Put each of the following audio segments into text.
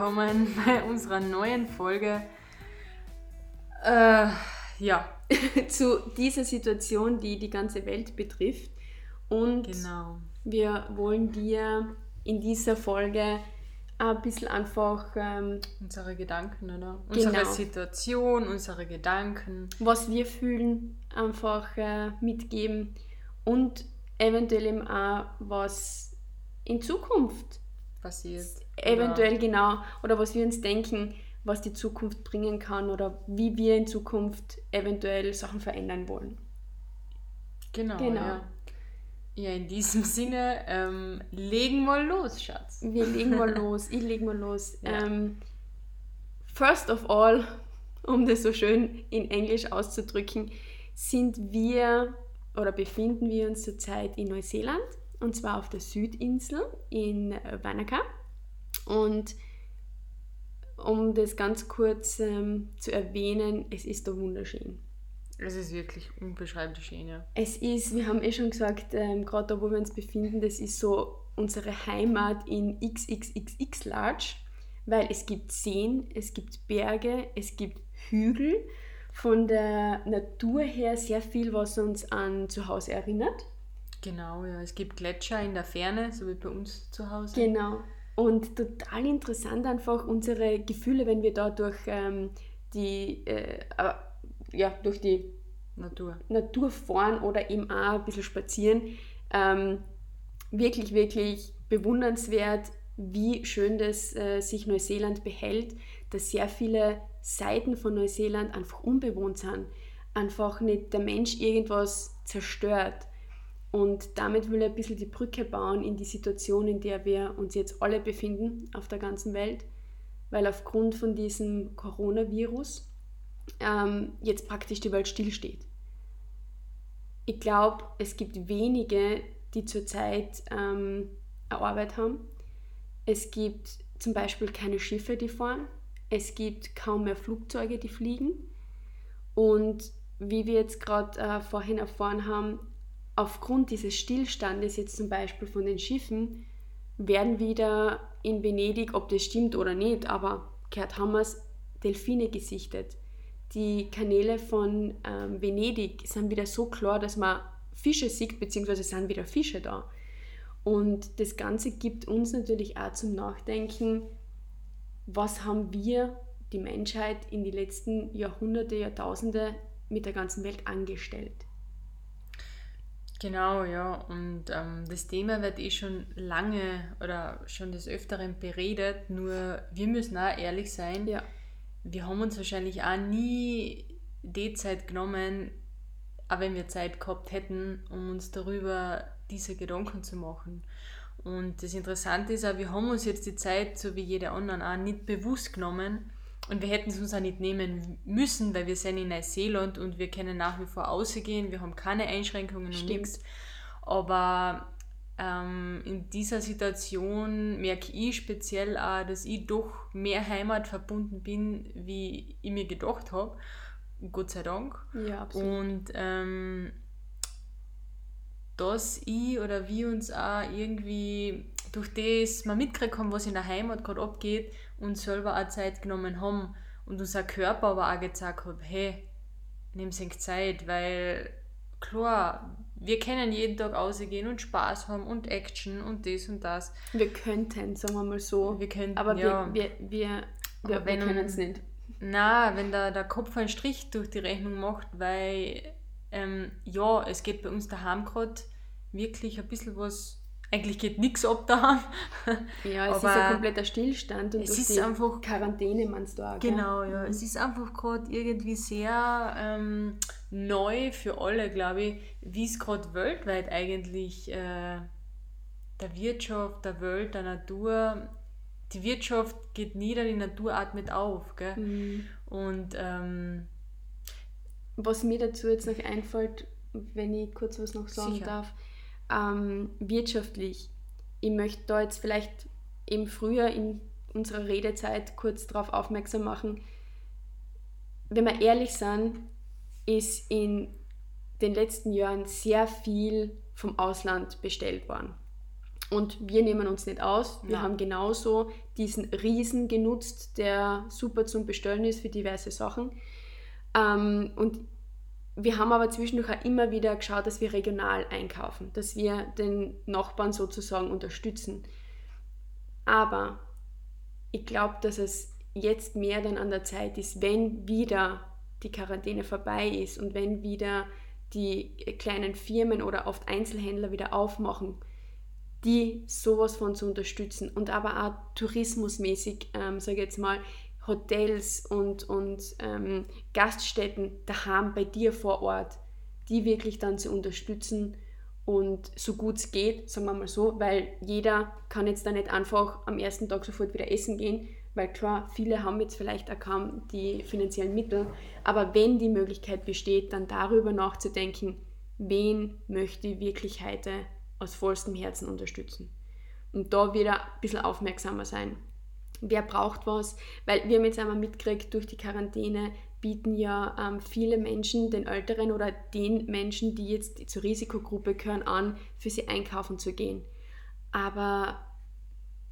willkommen bei unserer neuen Folge. Äh, ja. zu dieser Situation, die die ganze Welt betrifft. Und Genau. wir wollen dir in dieser Folge ein bisschen einfach, ähm, Unsere Gedanken, oder? Unsere Genau. Situation, unsere Gedanken. was wir fühlen, einfach äh, mitgeben und eventuell eben auch, was in Zukunft passiert. Eventuell genau oder was wir uns denken, was die Zukunft bringen kann oder wie wir in Zukunft eventuell Sachen verändern wollen. Genau. Genau. Ja. ja, in diesem Sinne, ähm, legen wir los, Schatz. Wir legen mal los, ich leg mal los. Ja. Ähm, first of all, um das so schön in Englisch auszudrücken, sind wir oder befinden wir uns zurzeit in Neuseeland und zwar auf der Südinsel in Wanaka. Und um das ganz kurz ähm, zu erwähnen, es ist da wunderschön. Es ist wirklich unbeschreiblich schön, ja. Es ist, wir haben eh schon gesagt, ähm, gerade da, wo wir uns befinden, das ist so unsere Heimat in XXXX Large, weil es gibt Seen, es gibt Berge, es gibt Hügel. Von der Natur her sehr viel, was uns an zu Hause erinnert. Genau, ja. Es gibt Gletscher in der Ferne, so wie bei uns zu Hause. Genau. Und total interessant einfach unsere Gefühle, wenn wir da durch ähm, die, äh, äh, ja, durch die Natur. Natur fahren oder eben auch ein bisschen spazieren. Ähm, wirklich, wirklich bewundernswert, wie schön das äh, sich Neuseeland behält, dass sehr viele Seiten von Neuseeland einfach unbewohnt sind. Einfach nicht der Mensch irgendwas zerstört. Und damit will ich ein bisschen die Brücke bauen in die Situation, in der wir uns jetzt alle befinden auf der ganzen Welt, weil aufgrund von diesem Coronavirus ähm, jetzt praktisch die Welt stillsteht. Ich glaube, es gibt wenige, die zurzeit ähm, eine Arbeit haben. Es gibt zum Beispiel keine Schiffe, die fahren. Es gibt kaum mehr Flugzeuge, die fliegen. Und wie wir jetzt gerade äh, vorhin erfahren haben, aufgrund dieses Stillstandes jetzt zum Beispiel von den Schiffen, werden wieder in Venedig, ob das stimmt oder nicht, aber wir es, Delfine gesichtet. Die Kanäle von ähm, Venedig sind wieder so klar, dass man Fische sieht, beziehungsweise sind wieder Fische da. Und das Ganze gibt uns natürlich auch zum Nachdenken, was haben wir, die Menschheit, in die letzten Jahrhunderte, Jahrtausende mit der ganzen Welt angestellt. Genau, ja. Und ähm, das Thema wird eh schon lange oder schon des Öfteren beredet, nur wir müssen auch ehrlich sein. Ja, Wir haben uns wahrscheinlich auch nie die Zeit genommen, auch wenn wir Zeit gehabt hätten, um uns darüber diese Gedanken zu machen. Und das Interessante ist auch, wir haben uns jetzt die Zeit, so wie jede anderen, auch nicht bewusst genommen. Und wir hätten es uns auch nicht nehmen müssen, weil wir sind in Neuseeland und wir können nach wie vor ausgehen. Wir haben keine Einschränkungen und Stimmt. nichts. Aber ähm, in dieser Situation merke ich speziell auch, dass ich doch mehr Heimat verbunden bin, wie ich mir gedacht habe. Gott sei Dank. ja, absolut. Und ähm, dass ich oder wir uns auch irgendwie durch das mal mitgekriegt haben, was in der Heimat gerade abgeht, uns selber auch Zeit genommen haben und unser Körper aber auch gezeigt hat, hey, nimm sich Zeit, weil klar, wir können jeden Tag rausgehen und Spaß haben und Action und das und das. Wir könnten, sagen wir mal so. Wir können, Aber ja, wir, wir, wir, wir, Aber wir wenn- können es nicht. Na, wenn der, der Kopf einen Strich durch die Rechnung macht, weil ähm, ja, es geht bei uns daheim gerade wirklich ein bisschen was, eigentlich geht nichts ab daheim. Ja, es ist Aber ein kompletter Stillstand und es ist einfach- Quarantäne meinst du auch, gell? Genau, ja. Es ist einfach gerade irgendwie sehr ähm, neu für alle, glaube ich, wie es gerade weltweit eigentlich äh, der Wirtschaft, der Welt, der Natur, die Wirtschaft geht nieder, die Natur atmet auf. Gell? Mhm. Und ähm, Was mir dazu jetzt noch einfällt, wenn ich kurz was noch sagen Sicher. darf, ähm, wirtschaftlich. Ich möchte da jetzt vielleicht eben früher in unserer Redezeit kurz darauf aufmerksam machen. Wenn wir ehrlich sind, ist in den letzten Jahren sehr viel vom Ausland bestellt worden. Und wir nehmen uns nicht aus. Wir Ja. haben genauso diesen Riesen genutzt, der super zum Bestellen ist für diverse Sachen. Ähm, und wir haben aber zwischendurch auch immer wieder geschaut, dass wir regional einkaufen, dass wir den Nachbarn sozusagen unterstützen. Aber ich glaube, dass es jetzt mehr dann an der Zeit ist, wenn wieder die Quarantäne vorbei ist und wenn wieder die kleinen Firmen oder oft Einzelhändler wieder aufmachen, die sowas von zu unterstützen und aber auch tourismusmäßig, ähm, sage ich jetzt mal, Hotels und, und ähm, Gaststätten daheim bei dir vor Ort, die wirklich dann zu unterstützen und so gut es geht, sagen wir mal so, weil jeder kann jetzt da nicht einfach am ersten Tag sofort wieder essen gehen, weil klar, viele haben jetzt vielleicht auch kaum die finanziellen Mittel, aber wenn die Möglichkeit besteht, dann darüber nachzudenken, wen möchte ich wirklich heute aus vollstem Herzen unterstützen. Und da wieder ein bisschen aufmerksamer sein. Wer braucht was? Weil wir haben jetzt einmal mitgekriegt, durch die Quarantäne bieten ja ähm, viele Menschen, den Älteren oder den Menschen, die jetzt zur Risikogruppe gehören, an, für sie einkaufen zu gehen. Aber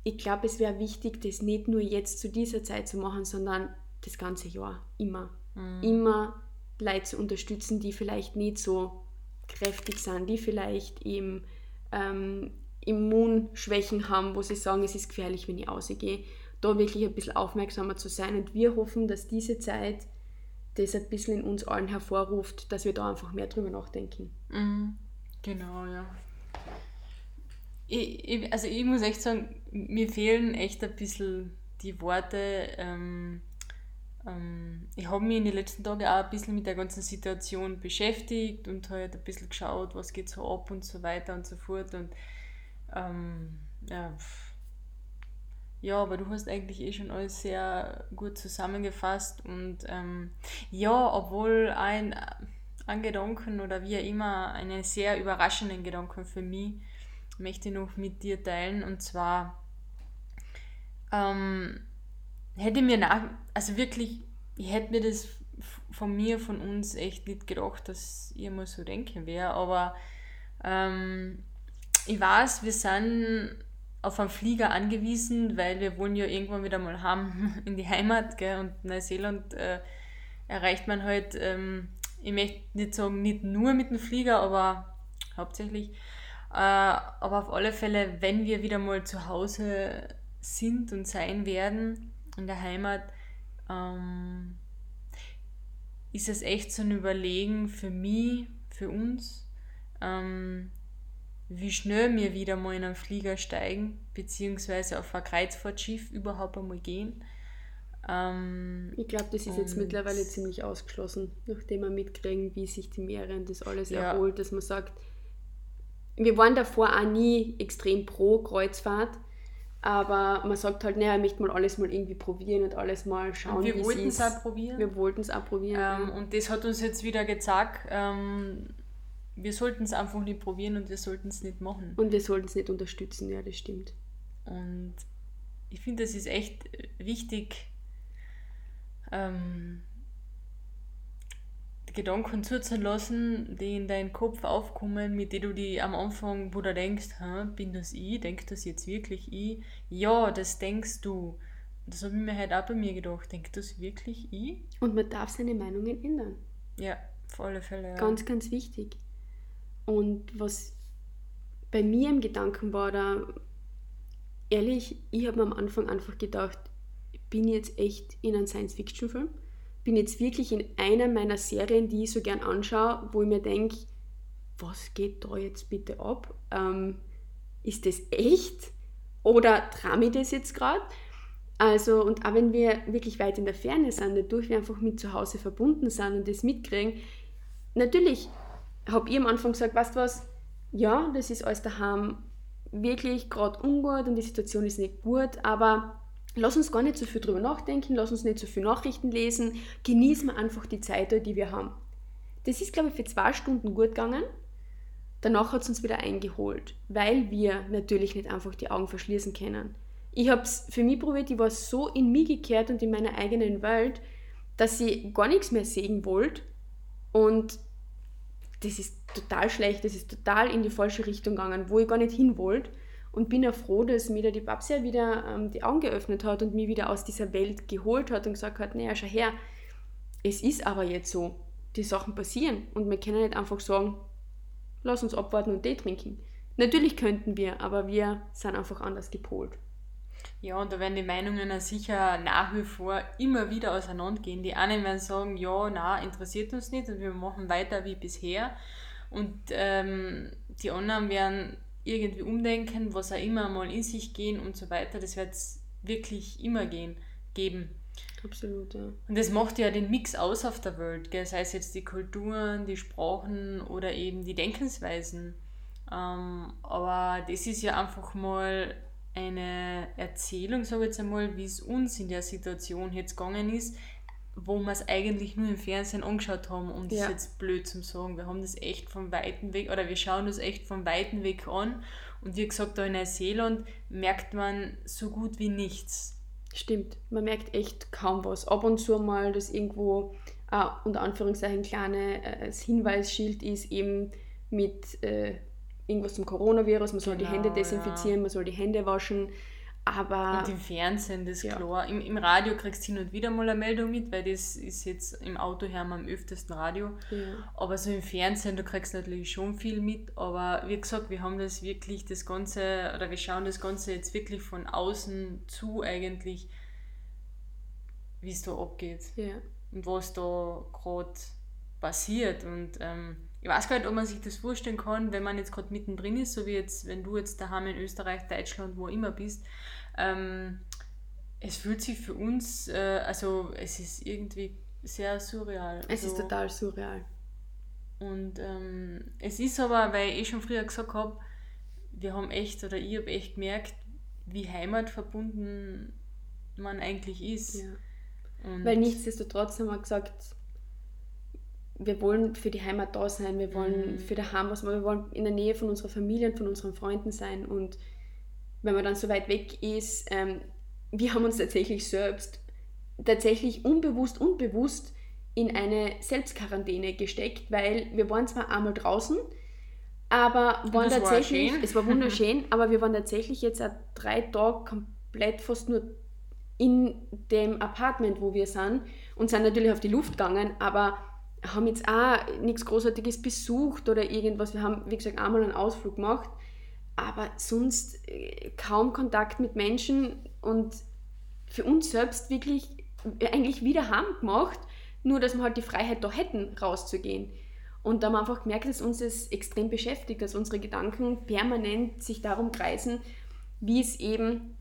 ich glaube, es wäre wichtig, das nicht nur jetzt zu dieser Zeit zu machen, sondern das ganze Jahr, immer. Immer Leute zu unterstützen, die vielleicht nicht so kräftig sind, die vielleicht eben ähm, Immunschwächen haben, wo sie sagen, es ist gefährlich, wenn ich ausgehe. Da wirklich ein bisschen aufmerksamer zu sein. Und wir hoffen, dass diese Zeit das ein bisschen in uns allen hervorruft, dass wir da einfach mehr drüber nachdenken. Mhm. Genau, ja. Ich, ich, also ich muss echt sagen, mir fehlen echt ein bisschen die Worte. Ähm, ähm, ich habe mich in den letzten Tagen auch ein bisschen mit der ganzen Situation beschäftigt und halt ein bisschen geschaut, was geht so ab und so weiter und so fort. Und ähm, ja. Ja, aber du hast eigentlich eh schon alles sehr gut zusammengefasst und ähm, ja, obwohl ein, ein Gedanken oder wie immer einen sehr überraschenden Gedanken für mich möchte ich noch mit dir teilen und zwar ähm, hätte mir nach, also wirklich, ich hätte mir das von mir, von uns echt nicht gedacht, dass ich mal so denken wäre, aber ähm, ich weiß, wir sind auf einen Flieger angewiesen, weil wir wollen ja irgendwann wieder mal haben in die Heimat, gell? und Neuseeland äh, erreicht man halt, ähm, ich möchte nicht sagen, nicht nur mit dem Flieger, aber hauptsächlich. Äh, aber auf alle Fälle, wenn wir wieder mal zu Hause sind und sein werden, in der Heimat, ähm, ist es echt so ein Überlegen für mich, für uns, ähm, wie schnell wir wieder mal in einen Flieger steigen, beziehungsweise auf ein Kreuzfahrtschiff überhaupt einmal gehen. Ähm, Ich glaube, das ist jetzt mittlerweile ziemlich ausgeschlossen, nachdem wir mitkriegen, wie sich die Meere und das alles Ja. erholt, dass man sagt, wir waren davor auch nie extrem pro Kreuzfahrt, aber man sagt halt, naja, ich möchte mal alles mal irgendwie probieren und alles mal schauen, und wir wie wollten es auch probieren. Wir wollten es auch probieren. Ähm, ja. und das hat uns jetzt wieder gezeigt, ähm, wir sollten es einfach nicht probieren und wir sollten es nicht machen. Und wir sollten es nicht unterstützen, ja, das stimmt. Und ich finde, es ist echt wichtig, ähm, die Gedanken zuzulassen, die in deinen Kopf aufkommen, mit denen du die am Anfang, wo du denkst, Hä, bin das ich, denk das jetzt wirklich ich? Ja, das denkst du. Das habe ich mir halt auch bei mir gedacht, denkt das wirklich ich? Und man darf seine Meinungen ändern. Ja, auf alle Fälle. Ja. Ganz, ganz wichtig. Und was bei mir im Gedanken war, da ehrlich, ich habe mir am Anfang einfach gedacht, bin ich jetzt echt in einem Science-Fiction-Film? Bin jetzt wirklich in einer meiner Serien, die ich so gern anschaue, wo ich mir denke, was geht da jetzt bitte ab? Ähm, ist das echt? Oder trame ich das jetzt gerade? Also, und auch wenn wir wirklich weit in der Ferne sind, dadurch wir einfach mit zu Hause verbunden sind und das mitkriegen, natürlich habe ich am Anfang gesagt, weißt du was, ja, das ist alles daheim wirklich gerade ungut und die Situation ist nicht gut, aber lass uns gar nicht so viel drüber nachdenken, lass uns nicht so viel Nachrichten lesen, genießen wir einfach die Zeit, die wir haben. Das ist, glaube ich, für zwei Stunden gut gegangen. Danach hat es uns wieder eingeholt, weil wir natürlich nicht einfach die Augen verschließen können. Ich habe es für mich probiert, ich war so in mich gekehrt und in meiner eigenen Welt, dass ich gar nichts mehr sehen wollte. Und das ist total schlecht, das ist total in die falsche Richtung gegangen, wo ich gar nicht hin wollte. und bin auch froh, dass mir da die Babsi wieder ähm, die Augen geöffnet hat und mich wieder aus dieser Welt geholt hat und gesagt hat, naja, schau her, es ist aber jetzt so, die Sachen passieren und wir können nicht einfach sagen, lass uns abwarten und Tee trinken. Natürlich könnten wir, aber wir sind einfach anders gepolt. Ja, und da werden die Meinungen sicher nach wie vor immer wieder auseinandergehen. Die einen werden sagen, ja, na, interessiert uns nicht und wir machen weiter wie bisher. Und ähm, die anderen werden irgendwie umdenken, was auch immer mal in sich gehen und so weiter. Das wird es wirklich immer gehen, geben. Absolut, ja. Und das macht ja den Mix aus auf der Welt, gell? sei es jetzt die Kulturen, die Sprachen oder eben die Denkensweisen. Ähm, aber das ist ja einfach mal eine Erzählung, sage ich jetzt einmal, wie es uns in der Situation jetzt gegangen ist, wo wir es eigentlich nur im Fernsehen angeschaut haben, um das ja. jetzt blöd zu sagen. Wir haben das echt von weiten Weg, oder wir schauen das echt von weiten Weg an. Und wie gesagt, da in Neuseeland merkt man so gut wie nichts. Stimmt, man merkt echt kaum was. Ab und zu mal, dass irgendwo äh, unter Anführungszeichen kleine äh, Hinweisschild ist, eben mit äh, irgendwas zum Coronavirus, man soll genau, die Hände desinfizieren, ja. man soll die Hände waschen. Aber und im Fernsehen, das ist ja. klar. Im, Im Radio kriegst du hin und wieder mal eine Meldung mit, weil das ist jetzt im Auto hören wir am öftesten Radio. Ja. Aber so im Fernsehen, du kriegst natürlich schon viel mit. Aber wie gesagt, wir haben das wirklich, das Ganze, oder wir schauen das Ganze jetzt wirklich von außen zu eigentlich, wie es da abgeht. Ja. Und was da gerade passiert. Und ähm, ich weiß gar nicht, ob man sich das vorstellen kann, wenn man jetzt gerade mittendrin ist, so wie jetzt, wenn du jetzt daheim in Österreich, Deutschland, wo immer bist. Ähm, es fühlt sich für uns, äh, also es ist irgendwie sehr surreal. Es also, ist total surreal. Und ähm, es ist aber, weil ich schon früher gesagt habe, wir haben echt, oder ich habe echt gemerkt, wie heimatverbunden man eigentlich ist. Ja. weil nichtsdestotrotz haben wir gesagt, wir wollen für die Heimat da sein, wir wollen mhm. für daheim was wir wollen in der Nähe von unserer Familie und von unseren Freunden sein. Und wenn man dann so weit weg ist, ähm, wir haben uns tatsächlich selbst, tatsächlich unbewusst, unbewusst in eine Selbstquarantäne gesteckt, weil wir waren zwar einmal draußen, aber waren tatsächlich, war es war wunderschön, aber wir waren tatsächlich jetzt drei Tage komplett fast nur in dem Apartment, wo wir sind und sind natürlich auf die Luft gegangen, aber haben jetzt auch nichts Großartiges besucht oder irgendwas. Wir haben, wie gesagt, einmal einen Ausflug gemacht, aber sonst äh, kaum Kontakt mit Menschen und für uns selbst wirklich äh, eigentlich wieder heim gemacht, nur dass wir halt die Freiheit da hätten, rauszugehen. Und da haben wir einfach gemerkt, dass uns das extrem beschäftigt, dass unsere Gedanken permanent sich darum kreisen, wie es eben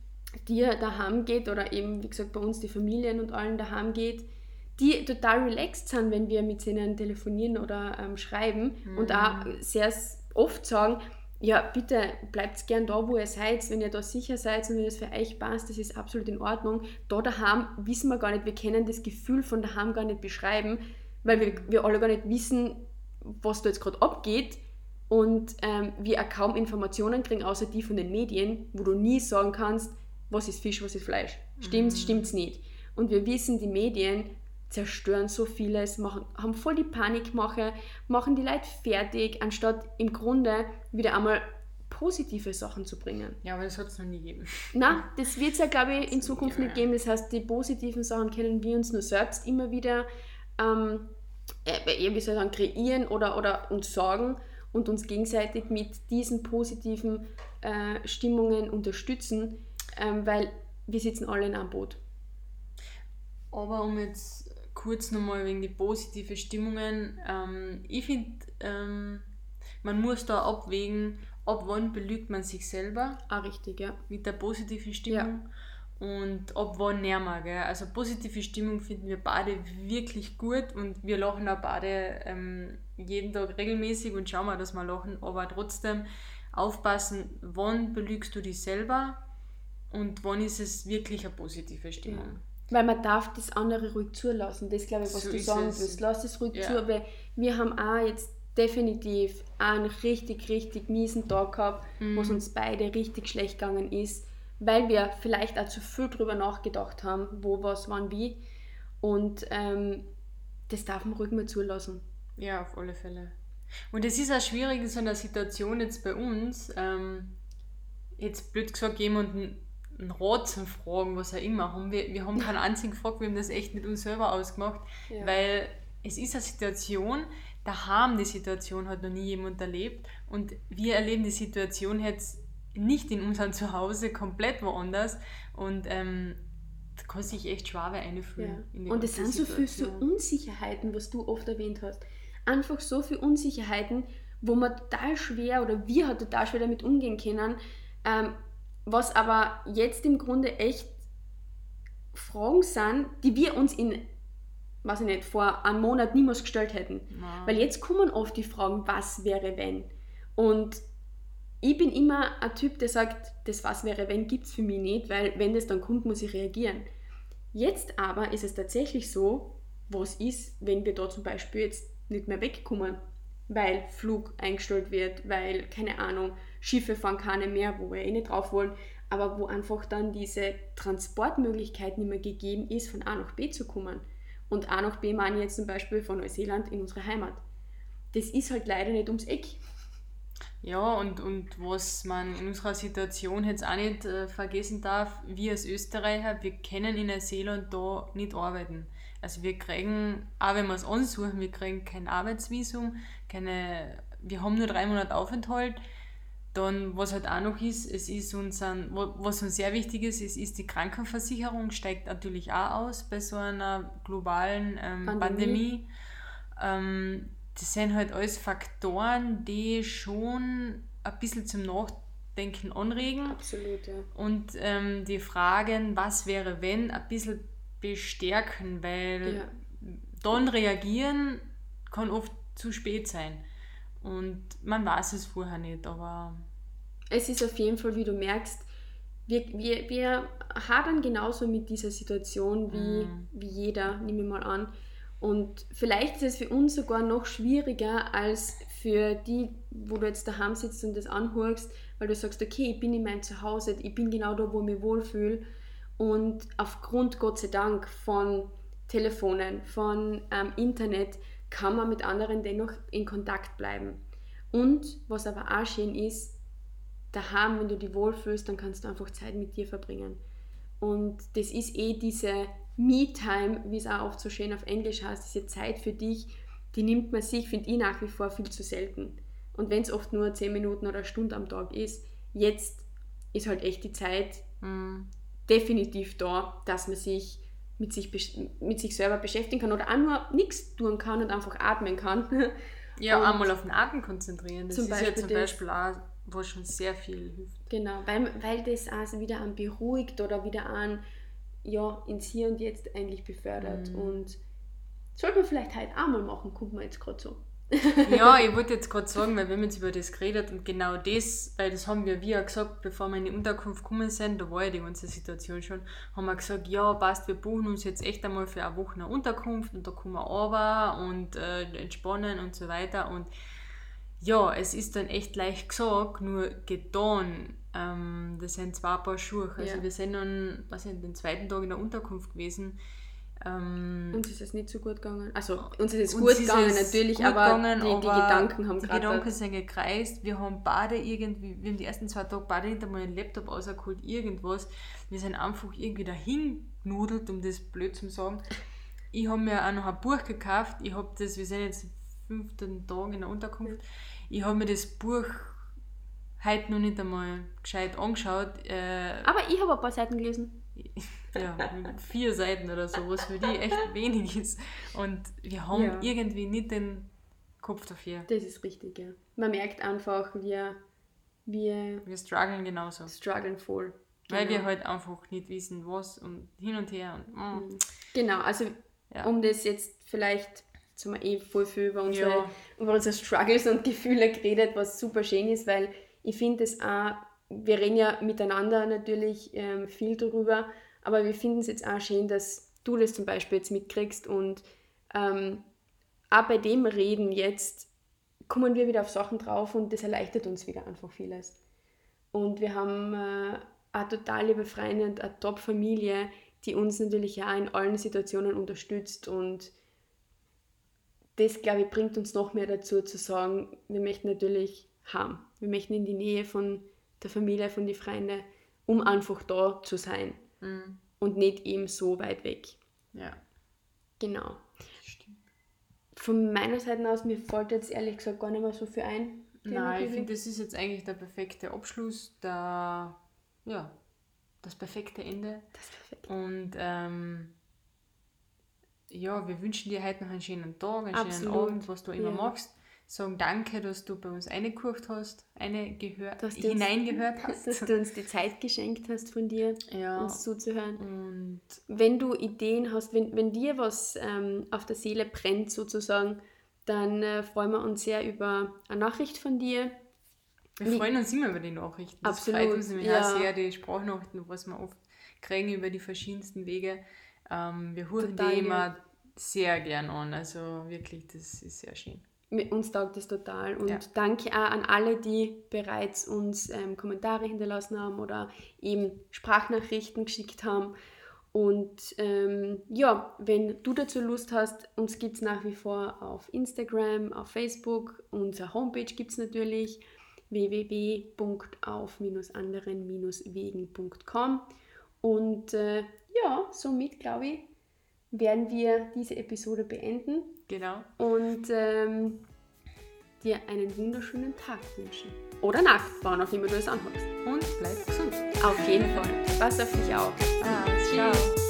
dir daheim geht oder eben, wie gesagt, bei uns die Familien und allen daheim geht die total relaxed sind, wenn wir mit ihnen telefonieren oder ähm, schreiben mhm. und auch sehr oft sagen, ja, bitte bleibt gern da, wo ihr seid, wenn ihr da sicher seid und wenn das für euch passt, das ist absolut in Ordnung. Da daheim wissen wir gar nicht, wir können das Gefühl von daheim gar nicht beschreiben, weil wir, wir alle gar nicht wissen, was da jetzt gerade abgeht und ähm, wir auch kaum Informationen kriegen, außer die von den Medien, wo du nie sagen kannst, was ist Fisch, was ist Fleisch. Stimmt's, mhm. stimmt's nicht. Und wir wissen, die Medien zerstören so vieles, machen, haben voll die Panikmache, machen die Leute fertig, anstatt im Grunde wieder einmal positive Sachen zu bringen. Ja, aber das hat es noch nie gegeben. Na, das wird es ja, glaube ich, in Zukunft nicht geben. Das heißt, die positiven Sachen können wir uns nur selbst immer wieder ähm, äh, wie soll ich sagen, kreieren oder, oder uns sorgen und uns gegenseitig mit diesen positiven äh, Stimmungen unterstützen, ähm, weil wir sitzen alle in einem Boot. Aber um jetzt kurz nochmal wegen die positive Stimmungen. Ähm, ich finde, ähm, man muss da abwägen, ab wann belügt man sich selber. Ah, richtig, ja. Mit der positiven Stimmung. Ja. Und ab wann näher man, gell? Also positive Stimmung finden wir beide wirklich gut und wir lachen auch beide ähm, jeden Tag regelmäßig und schauen mal, dass wir lachen, aber trotzdem aufpassen, wann belügst du dich selber und wann ist es wirklich eine positive Stimmung. Ja. Weil man darf das andere ruhig zulassen. Das glaube ich, was so du sagen es. willst. Lass es ruhig ja. zu, weil wir haben auch jetzt definitiv einen richtig, richtig miesen Tag gehabt, mhm. wo es uns beide richtig schlecht gegangen ist, weil wir vielleicht auch zu viel drüber nachgedacht haben, wo, was, wann, wie. Und ähm, das darf man ruhig mal zulassen. Ja, auf alle Fälle. Und es ist auch schwierig in so einer Situation jetzt bei uns, ähm, jetzt blöd gesagt jemanden einen Rat zu fragen, was auch immer, haben wir, wir haben keinen einzigen gefragt, wir haben das echt mit uns selber ausgemacht, ja. weil es ist eine Situation, da haben die Situation hat noch nie jemand erlebt und wir erleben die Situation jetzt nicht in unserem Zuhause, komplett woanders und ähm, da kann sich echt schwer einfühlen. Ja. Und es sind so viele so Unsicherheiten, was du oft erwähnt hast. Einfach so viele Unsicherheiten, wo man total schwer oder wir halt total schwer damit umgehen können, ähm, was aber jetzt im Grunde echt Fragen sind, die wir uns in, weiß ich nicht, vor einem Monat niemals gestellt hätten. Nein. Weil jetzt kommen oft die Fragen, was wäre wenn? Und ich bin immer ein Typ, der sagt, das was wäre wenn gibt es für mich nicht, weil wenn das dann kommt, muss ich reagieren. Jetzt aber ist es tatsächlich so, was ist, wenn wir da zum Beispiel jetzt nicht mehr wegkommen, weil Flug eingestellt wird, weil, keine Ahnung, Schiffe fahren keine mehr, wo wir eh nicht drauf wollen, aber wo einfach dann diese Transportmöglichkeit nicht mehr gegeben ist, von A nach B zu kommen. Und A nach B meine ich jetzt zum Beispiel von Neuseeland in unsere Heimat. Das ist halt leider nicht ums Eck. Ja, und, und was man in unserer Situation jetzt auch nicht äh, vergessen darf, wir als Österreicher, wir können in Neuseeland da nicht arbeiten. Also wir kriegen, auch wenn wir es ansuchen, wir kriegen kein Arbeitsvisum, keine, wir haben nur drei Monate Aufenthalt. Dann, was halt auch noch ist, es ist uns ein, was uns sehr wichtig ist, es ist die Krankenversicherung, steigt natürlich auch aus bei so einer globalen ähm, Pandemie. Pandemie. Ähm, das sind halt alles Faktoren, die schon ein bisschen zum Nachdenken anregen. Absolut, ja. Und ähm, die Fragen, was wäre, wenn, ein bisschen bestärken, weil ja. dann reagieren kann oft zu spät sein. Und man weiß es vorher nicht, aber. Es ist auf jeden Fall, wie du merkst, wir, wir, wir hadern genauso mit dieser Situation wie, mm. wie jeder, nehme ich mal an. Und vielleicht ist es für uns sogar noch schwieriger als für die, wo du jetzt daheim sitzt und das anhörst, weil du sagst, okay, ich bin in meinem Zuhause, ich bin genau da, wo ich mich wohlfühle. Und aufgrund, Gott sei Dank, von Telefonen, von ähm, Internet kann man mit anderen dennoch in Kontakt bleiben. Und was aber auch schön ist, daheim, wenn du dich wohlfühlst, dann kannst du einfach Zeit mit dir verbringen. Und das ist eh diese Me-Time, wie es auch oft so schön auf Englisch heißt, diese Zeit für dich, die nimmt man sich, finde ich nach wie vor viel zu selten. Und wenn es oft nur 10 Minuten oder eine Stunde am Tag ist, jetzt ist halt echt die Zeit mhm. definitiv da, dass man sich mit sich, mit sich selber beschäftigen kann oder auch nur nichts tun kann und einfach atmen kann. Ja, und einmal auf den Atem konzentrieren. Das ist Beispiel ja zum Beispiel auch, wo schon sehr viel hilft. Genau, weil, weil das also wieder an beruhigt oder wieder an ja, ins Hier und Jetzt eigentlich befördert. Mhm. Und sollte man vielleicht heute auch mal machen, kommt man jetzt gerade so ja, ich wollte jetzt gerade sagen, weil wir haben jetzt über das geredet und genau das, weil das haben wir, wie ja gesagt, bevor wir in die Unterkunft gekommen sind, da war ja die ganze Situation schon, haben wir gesagt, ja, passt, wir buchen uns jetzt echt einmal für eine Woche eine Unterkunft und da kommen wir runter und äh, entspannen und so weiter und ja, es ist dann echt leicht gesagt, nur getan. Ähm, das sind zwei Paar Schuhe. Also ja. wir sind dann, was ich, den zweiten Tag in der Unterkunft gewesen ähm, uns ist es nicht so gut gegangen. Also uns ist es uns gut gegangen natürlich, gut aber, gegangen, die, die, Gedanken haben Die Gedanken sind gekreist. Wir haben beide irgendwie, wir haben die ersten zwei Tage beide hinter meinem Laptop rausgeholt, irgendwas. Wir sind einfach irgendwie dahin genudelt, um das blöd zu sagen. Ich habe mir auch noch ein Buch gekauft. Ich habe das, wir sind jetzt fünften Tag in der Unterkunft. Ich habe mir das Buch heute noch nicht einmal gescheit angeschaut. Äh, aber ich habe ein paar Seiten gelesen ja, vier Seiten oder so, was für die echt wenig ist. Und wir haben ja. irgendwie nicht den Kopf dafür. Das ist richtig, ja. Man merkt einfach, wir, wir, wir strugglen genauso. Strugglen voll. Genau. Weil wir halt einfach nicht wissen, was und hin und her. Und, mm. Genau, also ja. um das jetzt vielleicht, wir eh voll viel über unsere, ja. über unsere Struggles und Gefühle geredet, was super schön ist, weil ich finde es auch, wir reden ja miteinander natürlich ähm, viel darüber, aber wir finden es jetzt auch schön, dass du das zum Beispiel jetzt mitkriegst und ähm, auch bei dem Reden jetzt kommen wir wieder auf Sachen drauf und das erleichtert uns wieder einfach vieles. Und wir haben äh, eine total liebe Freunde und eine Top-Familie, die uns natürlich auch in allen Situationen unterstützt und das, glaube ich, bringt uns noch mehr dazu zu sagen, wir möchten natürlich haben. Wir möchten in die Nähe von der Familie, von den Freunden, um einfach da zu sein Mhm. und nicht eben so weit weg. Ja, Genau. stimmt. Von meiner Seite aus, mir fällt jetzt ehrlich gesagt gar nicht mehr so viel ein. Nein, ich finde, das ist jetzt eigentlich der perfekte Abschluss, der, ja, das perfekte Ende. Das ist perfekt. Und ähm, ja, wir wünschen dir heute noch einen schönen Tag, einen schönen Absolut, Abend, was du immer ja. machst. Sagen danke, dass du bei uns reingehört hast, eine gehört, Dass du uns- hineingehört Dass hast. du uns die Zeit geschenkt hast von dir, Ja, uns zuzuhören. und Wenn du Ideen hast, wenn, wenn dir was ähm, auf der Seele brennt sozusagen, dann äh, freuen wir uns sehr über eine Nachricht von dir. wir Wie- freuen uns immer über die Nachrichten. Das Absolut, freut uns nämlich ja. auch sehr, die Sprachnachrichten, was wir oft kriegen über die verschiedensten Wege. Ähm, wir hören die immer sehr gern an. Also wirklich, das ist sehr schön. Uns taugt es total. Und Ja. danke auch an alle, die bereits uns ähm, Kommentare hinterlassen haben oder eben Sprachnachrichten geschickt haben. Und ähm, ja, wenn du dazu Lust hast, uns gibt es nach wie vor auf Instagram, auf Facebook, unsere Homepage gibt es natürlich www.auf-anderen-wegen.com und äh, ja, somit glaube ich, werden wir diese Episode beenden Genau. und ähm, dir einen wunderschönen Tag wünschen. Oder Nacht, wann auch immer du es anhörst. Und bleib gesund. Auf jeden Fall. Pass auf dich auf. Ah, ciao.